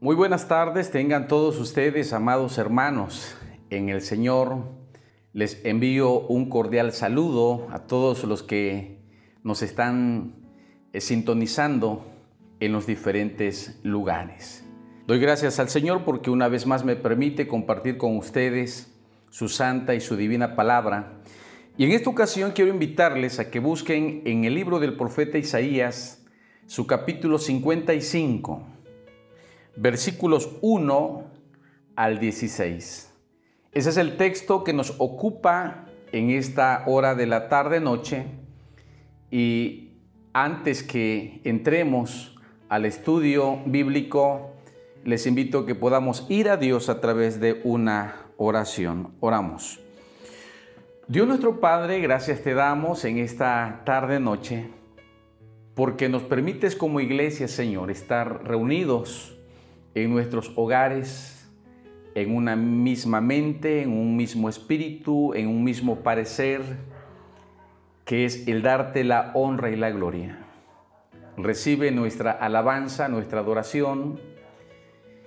Muy buenas tardes, tengan todos ustedes, amados hermanos, en el Señor. Les envío un cordial saludo a todos los que nos están eh, sintonizando en los diferentes lugares. Doy gracias al Señor porque una vez más me permite compartir con ustedes su santa y su divina palabra. Y en esta ocasión quiero invitarles a que busquen en el libro del profeta Isaías su capítulo 55 versículos 1 al 16. Ese es el texto que nos ocupa en esta hora de la tarde-noche y antes que entremos al estudio bíblico, les invito a que podamos ir a Dios a través de una oración. Oramos. Dios nuestro Padre, gracias te damos en esta tarde-noche porque nos permites como iglesia, Señor, estar reunidos en nuestros hogares, en una misma mente, en un mismo espíritu, en un mismo parecer, que es el darte la honra y la gloria. Recibe nuestra alabanza, nuestra adoración.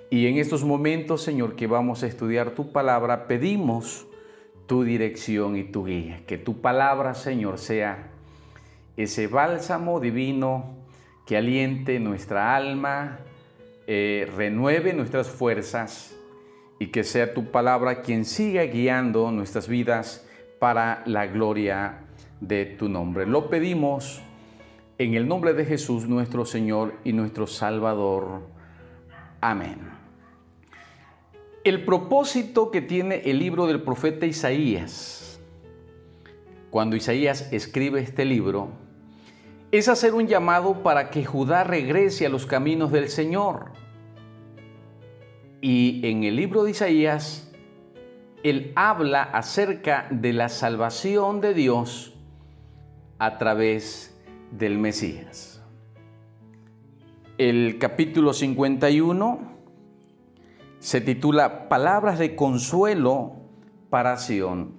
Y en estos momentos, Señor, que vamos a estudiar tu palabra, pedimos tu dirección y tu guía. Que tu palabra, Señor, sea ese bálsamo divino que aliente nuestra alma, eh, renueve nuestras fuerzas y que sea tu palabra quien siga guiando nuestras vidas para la gloria de tu nombre. Lo pedimos en el nombre de Jesús nuestro Señor y nuestro Salvador. Amén. El propósito que tiene el libro del profeta Isaías, cuando Isaías escribe este libro, es hacer un llamado para que Judá regrese a los caminos del Señor. Y en el libro de Isaías, él habla acerca de la salvación de Dios a través del Mesías. El capítulo 51 se titula Palabras de consuelo para Sión.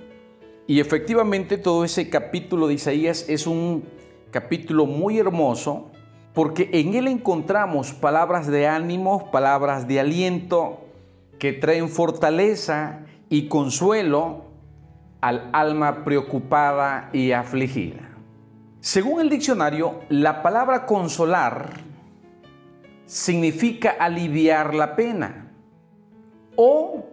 Y efectivamente todo ese capítulo de Isaías es un capítulo muy hermoso porque en él encontramos palabras de ánimo, palabras de aliento que traen fortaleza y consuelo al alma preocupada y afligida. Según el diccionario, la palabra consolar significa aliviar la pena o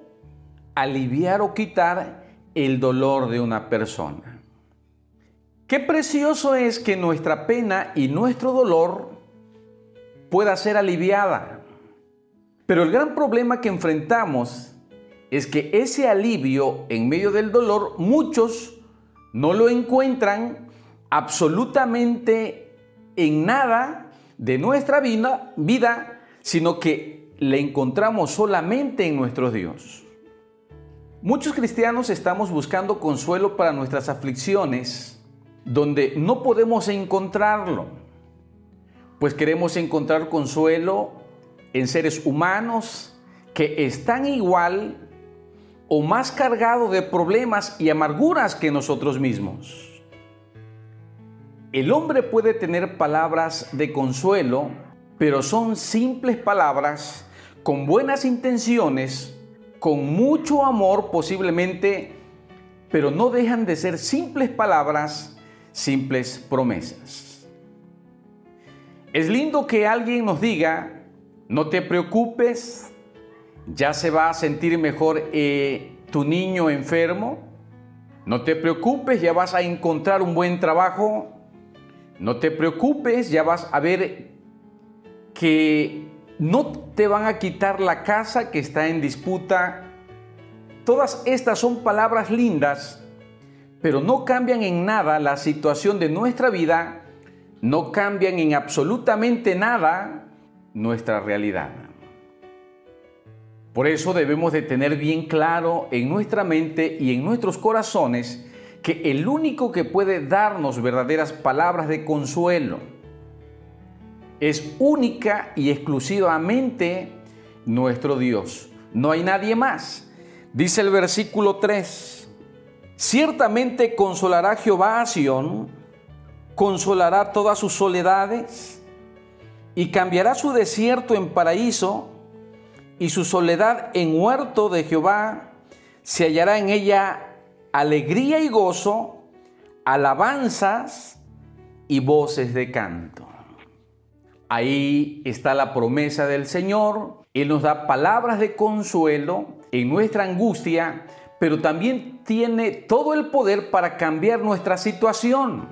aliviar o quitar el dolor de una persona. Qué precioso es que nuestra pena y nuestro dolor pueda ser aliviada. Pero el gran problema que enfrentamos es que ese alivio en medio del dolor muchos no lo encuentran absolutamente en nada de nuestra vida, sino que le encontramos solamente en nuestro Dios. Muchos cristianos estamos buscando consuelo para nuestras aflicciones donde no podemos encontrarlo, pues queremos encontrar consuelo en seres humanos que están igual o más cargados de problemas y amarguras que nosotros mismos. El hombre puede tener palabras de consuelo, pero son simples palabras con buenas intenciones, con mucho amor posiblemente, pero no dejan de ser simples palabras simples promesas. Es lindo que alguien nos diga, no te preocupes, ya se va a sentir mejor eh, tu niño enfermo, no te preocupes, ya vas a encontrar un buen trabajo, no te preocupes, ya vas a ver que no te van a quitar la casa que está en disputa. Todas estas son palabras lindas pero no cambian en nada la situación de nuestra vida, no cambian en absolutamente nada nuestra realidad. Por eso debemos de tener bien claro en nuestra mente y en nuestros corazones que el único que puede darnos verdaderas palabras de consuelo es única y exclusivamente nuestro Dios. No hay nadie más. Dice el versículo 3, Ciertamente consolará Jehová a Sión, consolará todas sus soledades y cambiará su desierto en paraíso y su soledad en huerto de Jehová, se hallará en ella alegría y gozo, alabanzas y voces de canto. Ahí está la promesa del Señor. Él nos da palabras de consuelo en nuestra angustia, pero también tiene todo el poder para cambiar nuestra situación.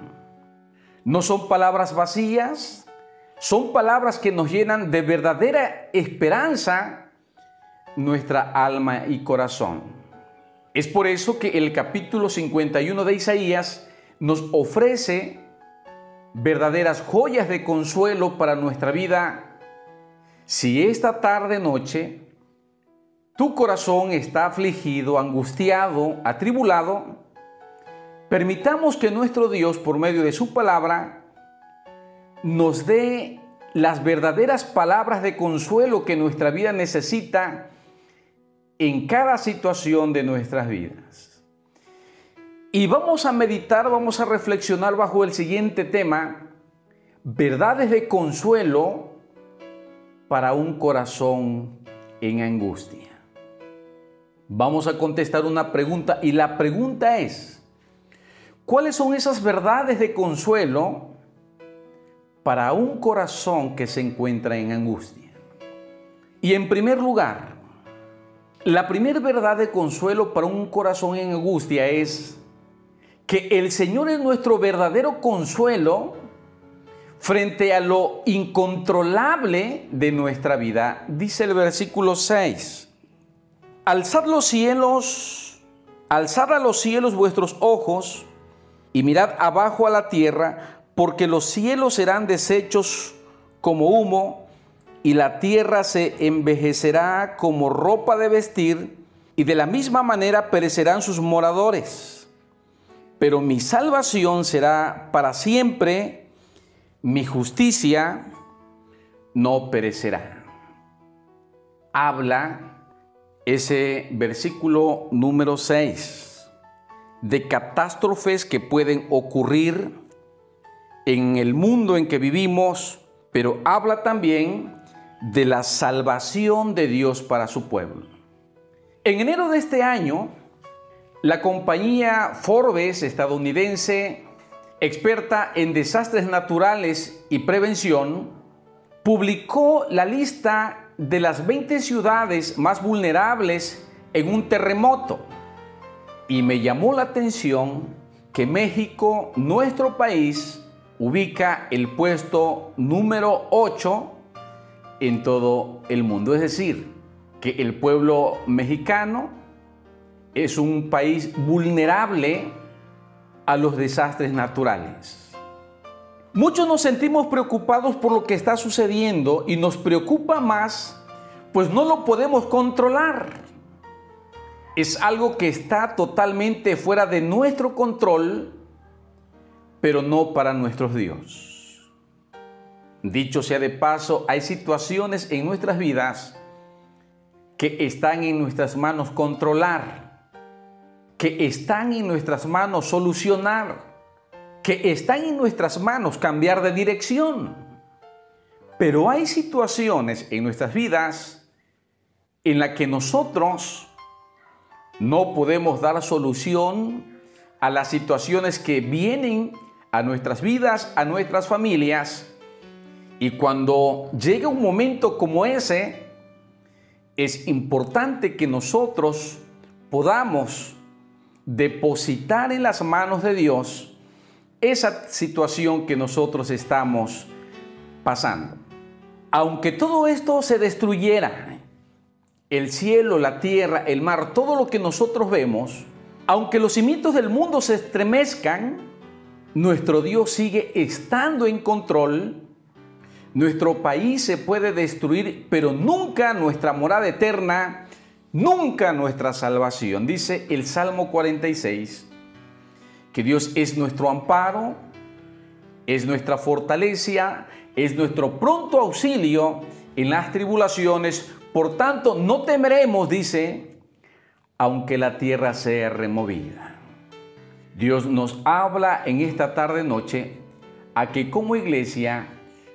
No son palabras vacías, son palabras que nos llenan de verdadera esperanza nuestra alma y corazón. Es por eso que el capítulo 51 de Isaías nos ofrece verdaderas joyas de consuelo para nuestra vida. Si esta tarde noche tu corazón está afligido, angustiado, atribulado, permitamos que nuestro Dios, por medio de su palabra, nos dé las verdaderas palabras de consuelo que nuestra vida necesita en cada situación de nuestras vidas. Y vamos a meditar, vamos a reflexionar bajo el siguiente tema, verdades de consuelo para un corazón en angustia. Vamos a contestar una pregunta y la pregunta es, ¿cuáles son esas verdades de consuelo para un corazón que se encuentra en angustia? Y en primer lugar, la primera verdad de consuelo para un corazón en angustia es que el Señor es nuestro verdadero consuelo frente a lo incontrolable de nuestra vida. Dice el versículo 6, alzad los cielos, alzad a los cielos vuestros ojos y mirad abajo a la tierra, porque los cielos serán deshechos como humo y la tierra se envejecerá como ropa de vestir, y de la misma manera perecerán sus moradores. Pero mi salvación será para siempre, mi justicia no perecerá. Habla ese versículo número 6 de catástrofes que pueden ocurrir en el mundo en que vivimos, pero habla también de la salvación de Dios para su pueblo. En enero de este año, la compañía Forbes estadounidense, experta en desastres naturales y prevención, publicó la lista de las 20 ciudades más vulnerables en un terremoto. Y me llamó la atención que México, nuestro país, ubica el puesto número 8 en todo el mundo. Es decir, que el pueblo mexicano es un país vulnerable a los desastres naturales. Muchos nos sentimos preocupados por lo que está sucediendo y nos preocupa más, pues no lo podemos controlar. Es algo que está totalmente fuera de nuestro control, pero no para nuestros Dios. Dicho sea de paso, hay situaciones en nuestras vidas que están en nuestras manos controlar, que están en nuestras manos solucionar, que están en nuestras manos cambiar de dirección. Pero hay situaciones en nuestras vidas en las que nosotros no podemos dar solución a las situaciones que vienen a nuestras vidas, a nuestras familias, y cuando llega un momento como ese, es importante que nosotros podamos depositar en las manos de Dios esa situación que nosotros estamos pasando. Aunque todo esto se destruyera, el cielo, la tierra, el mar, todo lo que nosotros vemos, aunque los cimientos del mundo se estremezcan, nuestro Dios sigue estando en control nuestro país se puede destruir, pero nunca nuestra morada eterna, nunca nuestra salvación. Dice el Salmo 46, que Dios es nuestro amparo, es nuestra fortaleza, es nuestro pronto auxilio en las tribulaciones. Por tanto, no temeremos, dice, aunque la tierra sea removida. Dios nos habla en esta tarde noche a que como iglesia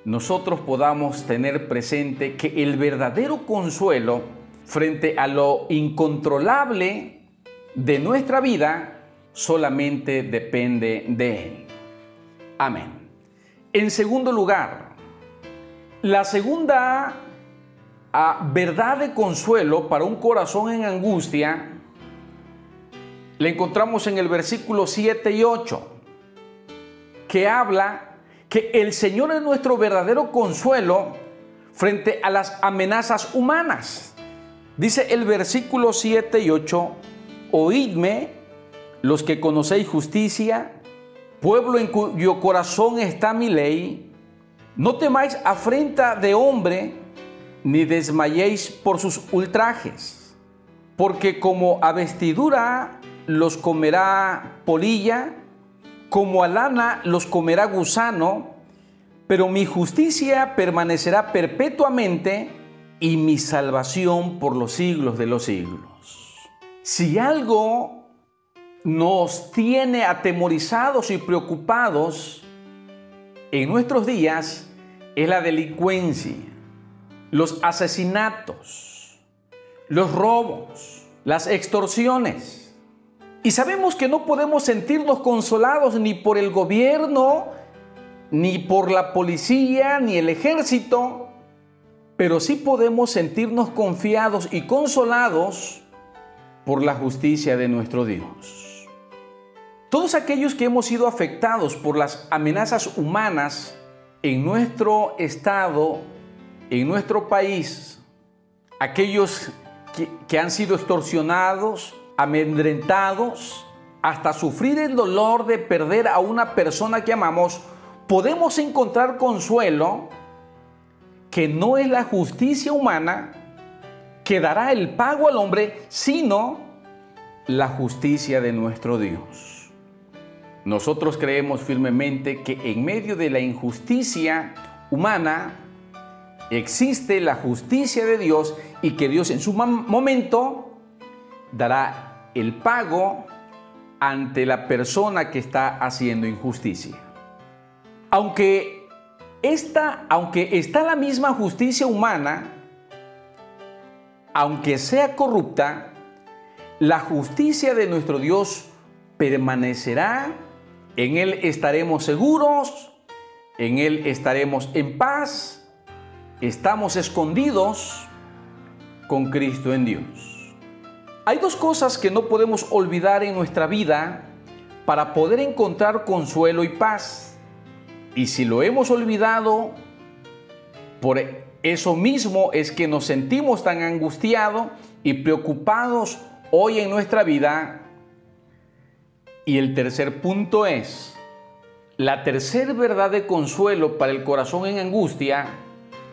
nosotros podamos tener presente que el verdadero consuelo frente a lo incontrolable de nuestra vida, solamente depende de Él. Amén. En segundo lugar, la segunda ah, verdad de consuelo para un corazón en angustia la encontramos en el versículo 7 y 8, que habla que el Señor es nuestro verdadero consuelo frente a las amenazas humanas. Dice el versículo 7 y 8, oídme los que conocéis justicia, pueblo en cuyo corazón está mi ley, no temáis afrenta de hombre, ni desmayéis por sus ultrajes, porque como a vestidura los comerá polilla, como a lana los comerá gusano, pero mi justicia permanecerá perpetuamente y mi salvación por los siglos de los siglos. Si algo nos tiene atemorizados y preocupados en nuestros días, es la delincuencia, los asesinatos, los robos, las extorsiones. Y sabemos que no podemos sentirnos consolados ni por el gobierno, ni por la policía, ni el ejército, pero sí podemos sentirnos confiados y consolados por la justicia de nuestro Dios. Todos aquellos que hemos sido afectados por las amenazas humanas en nuestro estado, en nuestro país, aquellos que, han sido extorsionados, amedrentados, hasta sufrir el dolor de perder a una persona que amamos, podemos encontrar consuelo que no es la justicia humana que dará el pago al hombre, sino la justicia de nuestro Dios. Nosotros creemos firmemente que en medio de la injusticia humana existe la justicia de Dios y que Dios en su momento dará el pago ante la persona que está haciendo injusticia. Aunque esta, aunque está la misma justicia humana, aunque sea corrupta, la justicia de nuestro Dios permanecerá en Él estaremos seguros, en Él estaremos en paz, estamos escondidos con Cristo en Dios. Hay dos cosas que no podemos olvidar en nuestra vida para poder encontrar consuelo y paz. Y si lo hemos olvidado, por eso mismo es que nos sentimos tan angustiados y preocupados hoy en nuestra vida y el tercer punto es, la tercera verdad de consuelo para el corazón en angustia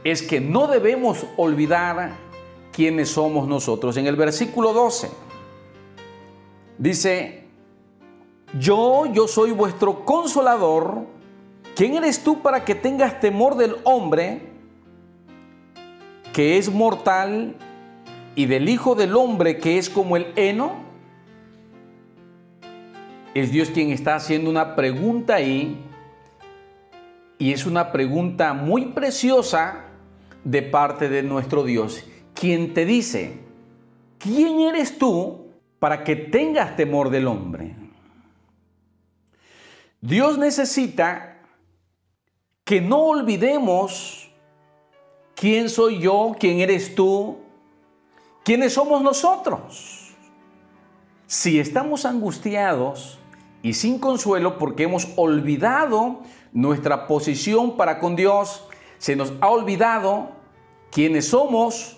es que no debemos olvidar quiénes somos nosotros. En el versículo 12 dice, yo, yo soy vuestro consolador. ¿Quién eres tú para que tengas temor del hombre que es mortal y del Hijo del Hombre que es como el heno? Es Dios quien está haciendo una pregunta ahí y es una pregunta muy preciosa de parte de nuestro Dios, quien te dice, ¿quién eres tú para que tengas temor del hombre? Dios necesita que no olvidemos quién soy yo, quién eres tú, quiénes somos nosotros. Si estamos angustiados, y sin consuelo porque hemos olvidado nuestra posición para con Dios, se nos ha olvidado quiénes somos,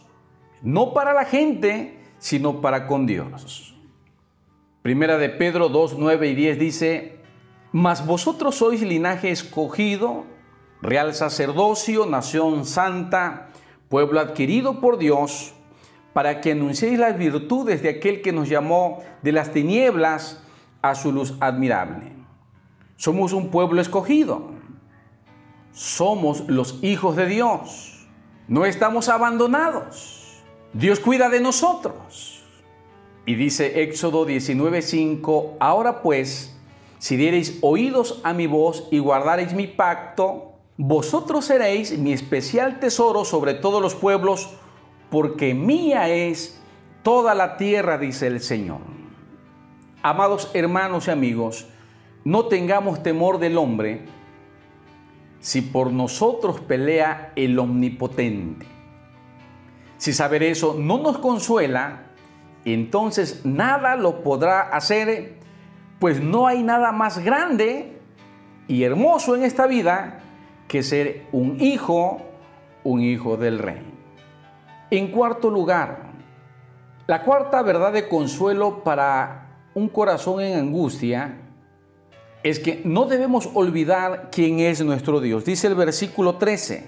no para la gente, sino para con Dios. Primera de Pedro 2, 9 y 10 dice, Mas vosotros sois linaje escogido, real sacerdocio, nación santa, pueblo adquirido por Dios, para que anunciéis las virtudes de aquel que nos llamó de las tinieblas a su luz admirable. Somos un pueblo escogido. Somos los hijos de Dios. No estamos abandonados. Dios cuida de nosotros. Y dice Éxodo 19:5, ahora pues, si diereis oídos a mi voz y guardareis mi pacto, vosotros seréis mi especial tesoro sobre todos los pueblos, porque mía es toda la tierra, dice el Señor. Amados hermanos y amigos, no tengamos temor del hombre si por nosotros pelea el omnipotente. Si saber eso no nos consuela, entonces nada lo podrá hacer, pues no hay nada más grande y hermoso en esta vida que ser un hijo, un hijo del rey. En cuarto lugar, la cuarta verdad de consuelo para un corazón en angustia es que no debemos olvidar quién es nuestro Dios. Dice el versículo 13,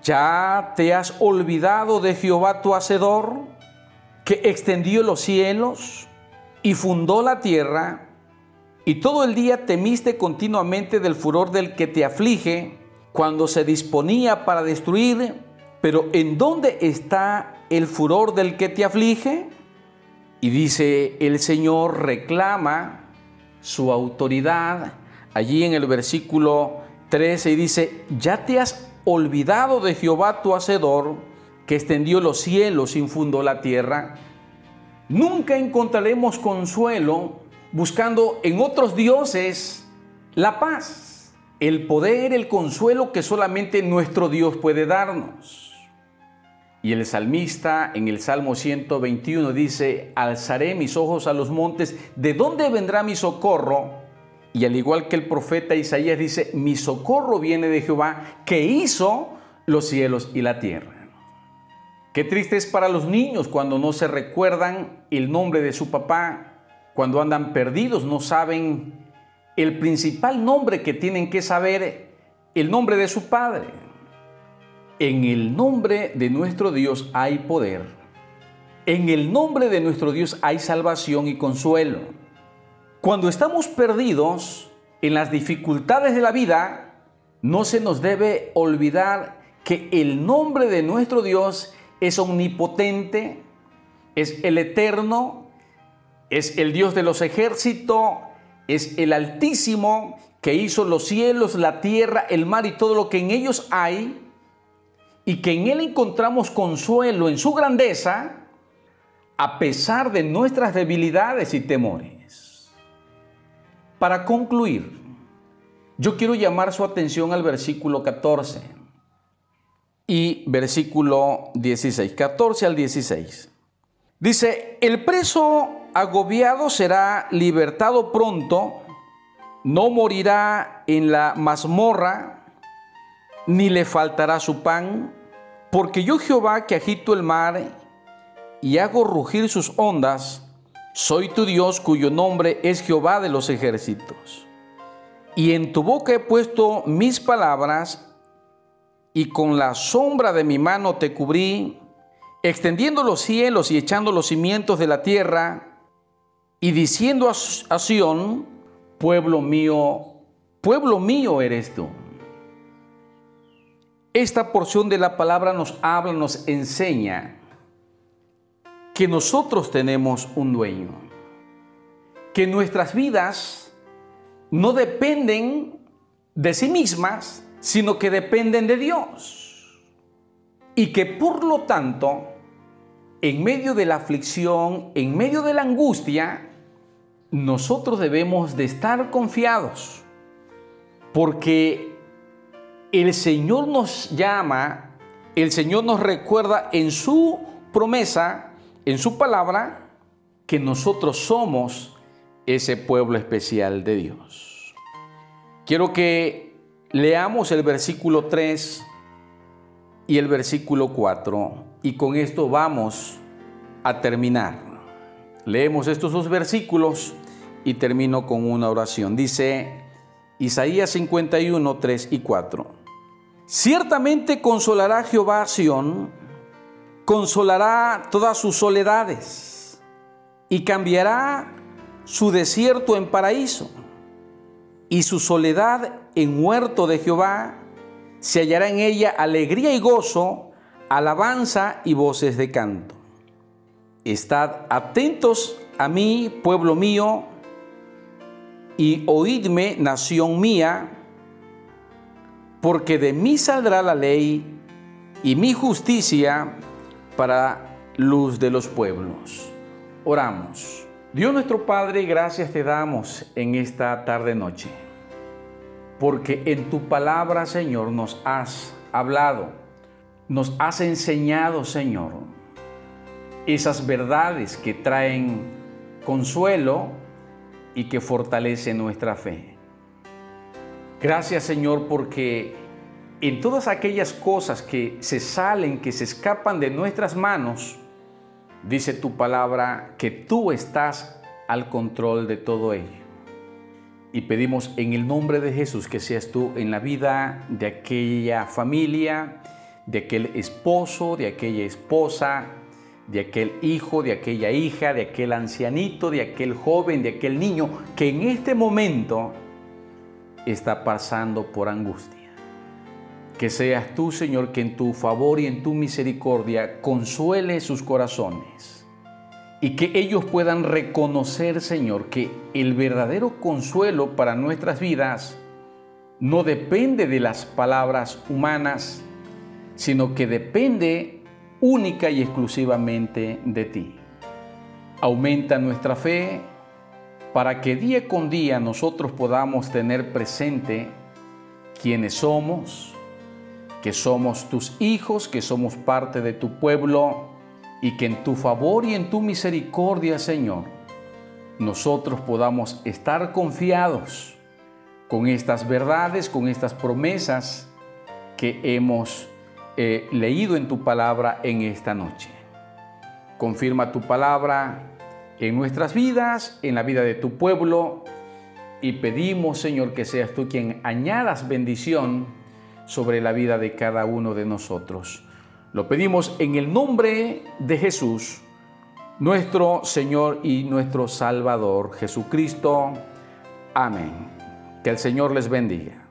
¿ya te has olvidado de Jehová tu Hacedor, que extendió los cielos y fundó la tierra? Y todo el día temiste continuamente del furor del que te aflige cuando se disponía para destruir. Pero ¿en dónde está el furor del que te aflige? Y dice, el Señor reclama su autoridad allí en el versículo 13 y dice, ya te has olvidado de Jehová tu Hacedor, que extendió los cielos, infundó la tierra. Nunca encontraremos consuelo buscando en otros dioses la paz, el poder, el consuelo que solamente nuestro Dios puede darnos. Y el salmista en el Salmo 121 dice, alzaré mis ojos a los montes, ¿de dónde vendrá mi socorro? Y al igual que el profeta Isaías dice, mi socorro viene de Jehová, que hizo los cielos y la tierra. Qué triste es para los niños cuando no se recuerdan el nombre de su papá, cuando andan perdidos, no saben el principal nombre que tienen que saber, el nombre de su Padre. En el nombre de nuestro Dios hay poder. En el nombre de nuestro Dios hay salvación y consuelo. Cuando estamos perdidos en las dificultades de la vida, no se nos debe olvidar que el nombre de nuestro Dios es omnipotente, es el eterno, es el Dios de los ejércitos, es el Altísimo que hizo los cielos, la tierra, el mar y todo lo que en ellos hay, y que en Él encontramos consuelo en su grandeza, a pesar de nuestras debilidades y temores. Para concluir, yo quiero llamar su atención al versículo 14 y versículo 16, 14 al 16. Dice, el preso agobiado será libertado pronto, no morirá en la mazmorra, ni le faltará su pan, porque yo Jehová que agito el mar y hago rugir sus ondas, soy tu Dios cuyo nombre es Jehová de los ejércitos. Y en tu boca he puesto mis palabras, y con la sombra de mi mano te cubrí, extendiendo los cielos y echando los cimientos de la tierra, y diciendo a Sión, pueblo mío, pueblo mío eres tú. Esta porción de la palabra nos habla, nos enseña que nosotros tenemos un dueño, que nuestras vidas no dependen de sí mismas, sino que dependen de Dios. Y que por lo tanto en medio de la aflicción, en medio de la angustia, nosotros debemos de estar confiados, porque el Señor nos llama, el Señor nos recuerda en su promesa, en su palabra, que nosotros somos ese pueblo especial de Dios. Quiero que leamos el versículo 3 y el versículo 4 y con esto vamos a terminar. Leemos estos dos versículos y termino con una oración. Dice Isaías 51, 3 y 4. Ciertamente consolará Jehová a Sión, consolará todas sus soledades y cambiará su desierto en paraíso y su soledad en huerto de Jehová. Se hallará en ella alegría y gozo alabanza y voces de canto. Estad atentos a mí, pueblo mío, y oídme, nación mía, porque de mí saldrá la ley y mi justicia para luz de los pueblos. Oramos. Dios nuestro Padre, gracias te damos en esta tarde noche, porque en tu palabra, Señor, nos has hablado, nos has enseñado, Señor, esas verdades que traen consuelo y que fortalecen nuestra fe. Gracias, Señor, porque en todas aquellas cosas que se salen, que se escapan de nuestras manos, dice tu palabra que tú estás al control de todo ello. Y pedimos en el nombre de Jesús que seas tú en la vida de aquella familia, de aquel esposo, de aquella esposa, de aquel hijo, de aquella hija, de aquel ancianito, de aquel joven, de aquel niño que en este momento está pasando por angustia. Que seas tú, Señor, que en tu favor y en tu misericordia consuele sus corazones. Y que ellos puedan reconocer, Señor, que el verdadero consuelo para nuestras vidas no depende de las palabras humanas, sino que depende única y exclusivamente de ti. Aumenta nuestra fe para que día con día nosotros podamos tener presente quiénes somos, que somos tus hijos, que somos parte de tu pueblo y que en tu favor y en tu misericordia, Señor, nosotros podamos estar confiados con estas verdades, con estas promesas que hemos leído en tu palabra en esta noche. Confirma tu palabra en nuestras vidas, en la vida de tu pueblo, y pedimos, Señor, que seas tú quien añadas bendición sobre la vida de cada uno de nosotros. Lo pedimos en el nombre de Jesús, nuestro Señor y nuestro Salvador, Jesucristo. Amén. Que el Señor les bendiga.